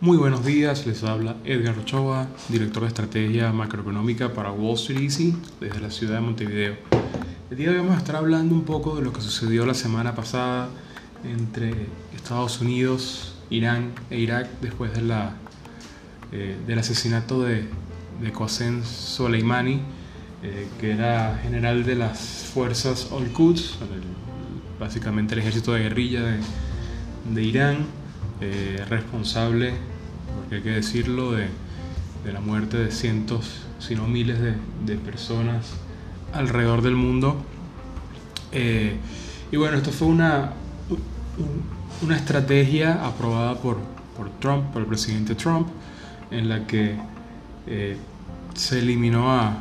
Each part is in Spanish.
Muy buenos días, les habla Edgar Ochoa, director de estrategia macroeconómica para Wall Street Easy desde la ciudad de Montevideo. El día de hoy vamos a estar hablando un poco de lo que sucedió la semana pasada entre Estados Unidos, Irán e Irak después de la, eh, del asesinato de, de Qasem Soleimani, eh, que era general de las fuerzas Al-Quds, básicamente el ejército de guerrilla de, Irán, eh, responsable, porque hay que decirlo, de, la muerte de cientos, si no miles de, personas alrededor del mundo. y bueno, esto fue una, una estrategia aprobada por, por Trump, por el presidente Trump, en la que eh, se eliminó a,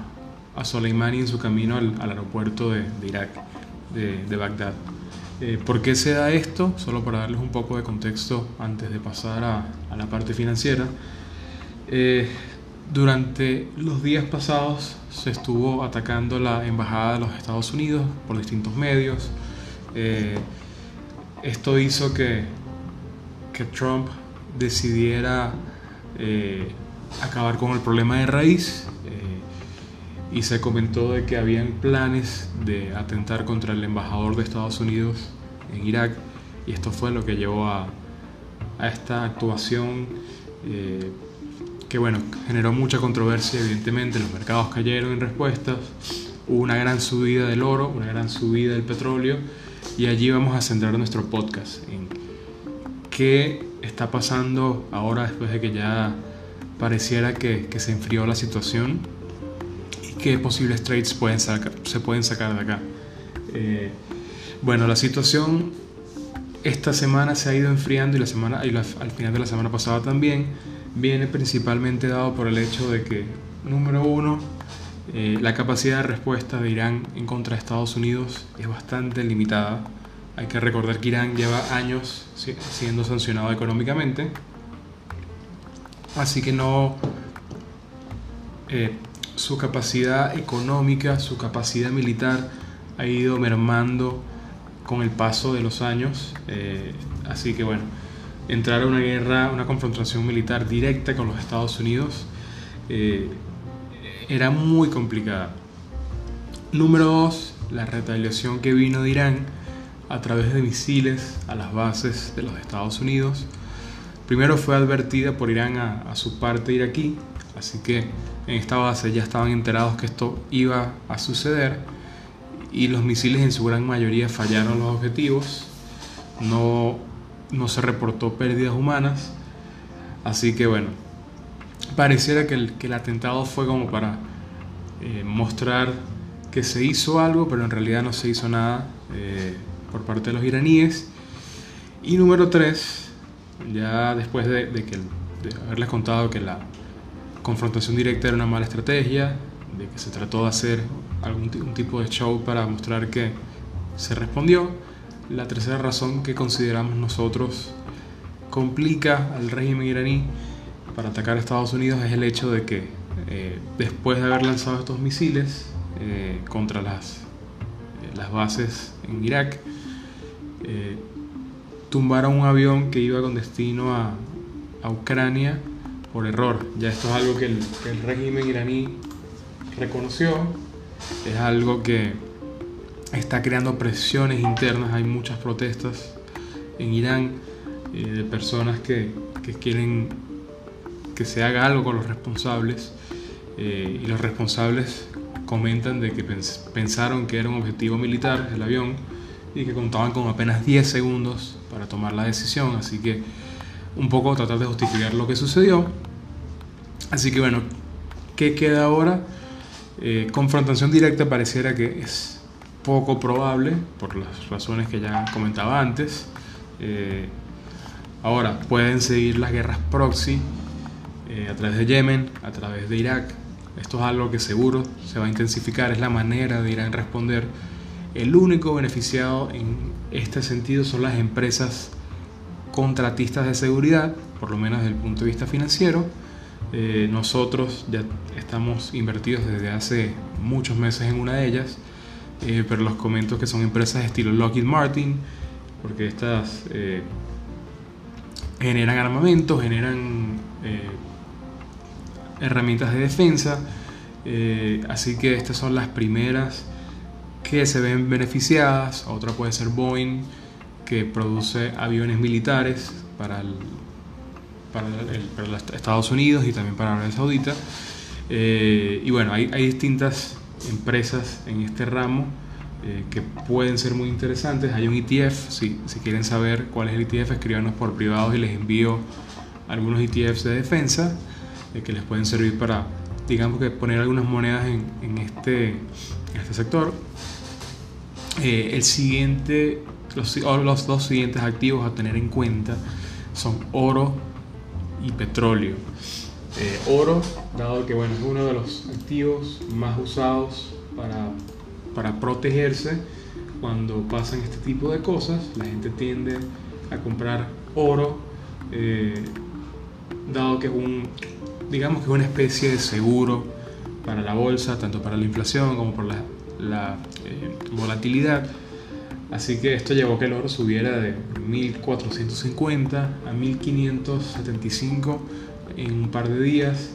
a, Soleimani en su camino al, al aeropuerto de, de Irak, de, de Bagdad. Eh, ¿Por qué se da esto? Solo para darles un poco de contexto antes de pasar a, a la parte financiera. Eh, durante los días pasados se estuvo atacando la embajada de los Estados Unidos por distintos medios. Eh, esto hizo que, que Trump decidiera eh, acabar con el problema de raíz eh, y se comentó de que habían planes de atentar contra el embajador de Estados Unidos en Irak y esto fue lo que llevó a, esta actuación eh, que bueno, generó mucha controversia evidentemente, los mercados cayeron en respuestas, hubo una gran subida del oro, una gran subida del petróleo y allí vamos a centrar nuestro podcast en qué está pasando ahora después de que ya pareciera que, se enfrió la situación qué posibles trades pueden sacar, se pueden sacar de acá. Eh, bueno, la situación esta semana se ha ido enfriando y, la semana, y la, al final de la semana pasada también viene principalmente dado por el hecho de que, número uno, eh, la capacidad de respuesta de Irán en contra de Estados Unidos es bastante limitada. Hay que recordar que Irán lleva años siendo sancionado económicamente, así que no eh, su capacidad económica, su capacidad militar ha ido mermando con el paso de los años. Eh, así que bueno, entrar a una guerra, una confrontación militar directa con los Estados Unidos eh, era muy complicada. Número dos, la retaliación que vino de Irán a través de misiles a las bases de los Estados Unidos. Primero fue advertida por Irán a, a su parte iraquí, así que en esta base ya estaban enterados que esto iba a suceder y los misiles en su gran mayoría fallaron los objetivos. No no se reportó pérdidas humanas. Así que bueno, pareciera que el, que el atentado fue como para eh, mostrar que se hizo algo, pero en realidad no se hizo nada eh, por parte de los iraníes. Y número tres, ya después de, de que, de haberles contado que la confrontación directa era una mala estrategia, de que se trató de hacer algún un tipo de show para mostrar que se respondió, la tercera razón que consideramos nosotros complica al régimen iraní para atacar a Estados Unidos es el hecho de que eh, después de haber lanzado estos misiles eh, contra las, eh, las bases en Irak, tumbaron un avión que iba con destino a, a, Ucrania por error. Ya esto es algo que el, régimen iraní reconoció, es algo que está creando presiones internas, hay muchas protestas en Irán eh, de personas que, que, quieren que se haga algo con los responsables eh, y los responsables comentan de que pens pensaron que era un objetivo militar el avión y que contaban con apenas 10 segundos para tomar la decisión, así que un poco tratar de justificar lo que sucedió. Así que bueno, ¿qué queda ahora? Eh, confrontación directa pareciera que es poco probable, por las razones que ya comentaba antes. Eh, ahora, pueden seguir las guerras proxy eh, a través de Yemen, a través de Irak. Esto es algo que seguro se va a intensificar, es la manera de Irán responder. El único beneficiado en este sentido son las empresas contratistas de seguridad, por lo menos desde el punto de vista financiero. Eh, nosotros ya estamos invertidos desde hace muchos meses en una de ellas eh, pero los comento que son empresas de estilo Lockheed Martin, porque estas eh, generan armamento, generan herramientas de defensa, así que estas son las primeras que se ven beneficiadas, otra puede ser Boeing, que produce aviones militares para, para, Estados Unidos y también para Arabia Saudita. Eh, y bueno, hay, hay, distintas empresas en este ramo eh, que pueden ser muy interesantes. Hay un ETF, si, si quieren saber cuál es el ETF, escríbanos por privado y les envío algunos ETFs de defensa eh, que les pueden servir para, digamos que poner algunas monedas en, en este, en este sector. el siguiente los, dos siguientes activos a tener en cuenta son oro y petróleo. Eh, oro, dado que bueno, es uno de los activos más usados para, para protegerse cuando pasan este tipo de cosas, la gente tiende a comprar oro, eh, dado que es un, digamos que es una especie de seguro para la bolsa, tanto para la inflación como por la, eh, volatilidad. Así que esto llevó a que el oro subiera de 1450 a 1575 en un par de días.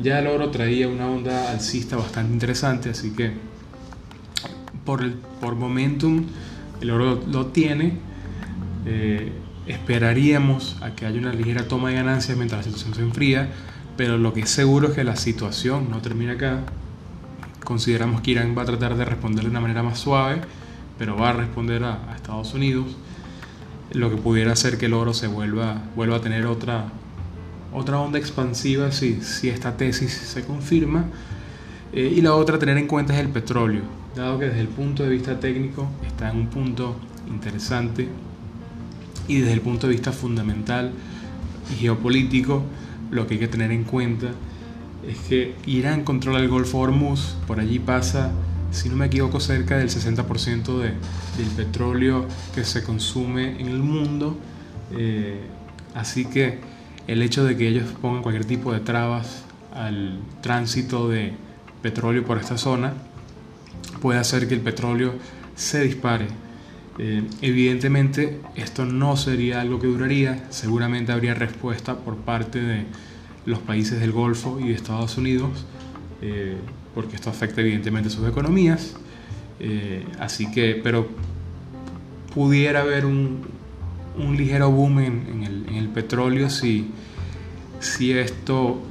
Ya el oro traía una onda alcista bastante interesante, así que por, el, por momentum el oro lo tiene. Eh, esperaríamos a que haya una ligera toma de ganancias mientras la situación se enfría, pero lo que es seguro es que la situación no termina acá. Consideramos que Irán va a tratar de responder de una manera más suave pero va a responder a, Estados Unidos, lo que pudiera hacer que el oro se vuelva, vuelva a tener otra, otra onda expansiva si, si esta tesis se confirma. Eh, y la otra tener en cuenta es el petróleo, dado que desde el punto de vista técnico está en un punto interesante y desde el punto de vista fundamental y geopolítico, lo que hay que tener en cuenta es que Irán controla el Golfo Hormuz, por allí pasa si no me equivoco, cerca del 60% de, del petróleo que se consume en el mundo. Eh, así que el hecho de que ellos pongan cualquier tipo de trabas al tránsito de petróleo por esta zona puede hacer que el petróleo se dispare. Eh, evidentemente esto no sería algo que duraría, seguramente habría respuesta por parte de los países del Golfo y de Estados Unidos. Eh, porque esto afecta evidentemente sus economías. Eh, así que, pero pudiera haber un, un ligero boom en, el, en, el, petróleo si, si esto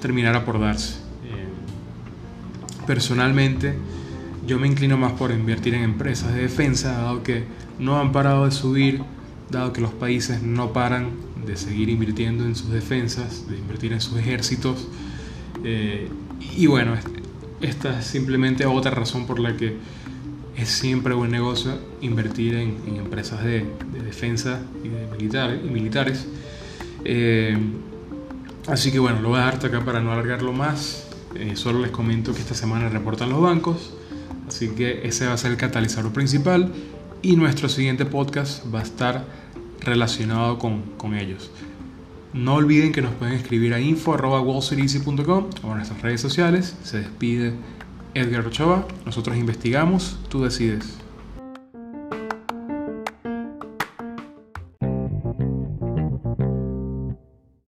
terminara por darse. Eh, personalmente, yo me inclino más por invertir en empresas de defensa, dado que no han parado de subir, dado que los países no paran de seguir invirtiendo en sus defensas, de invertir en sus ejércitos. Eh, y bueno, esta es simplemente otra razón por la que es siempre buen negocio invertir en, empresas de, defensa y, de militares, y militares. Eh, así que bueno, lo voy a dejar hasta acá para no alargarlo más. Eh, solo les comento que esta semana reportan los bancos, así que ese va a ser el catalizador principal y nuestro siguiente podcast va a estar relacionado con, con ellos. No olviden que nos pueden escribir a info.wallstreeteasy.com o en nuestras redes sociales. Se despide Edgar Ochoa. Nosotros investigamos, tú decides.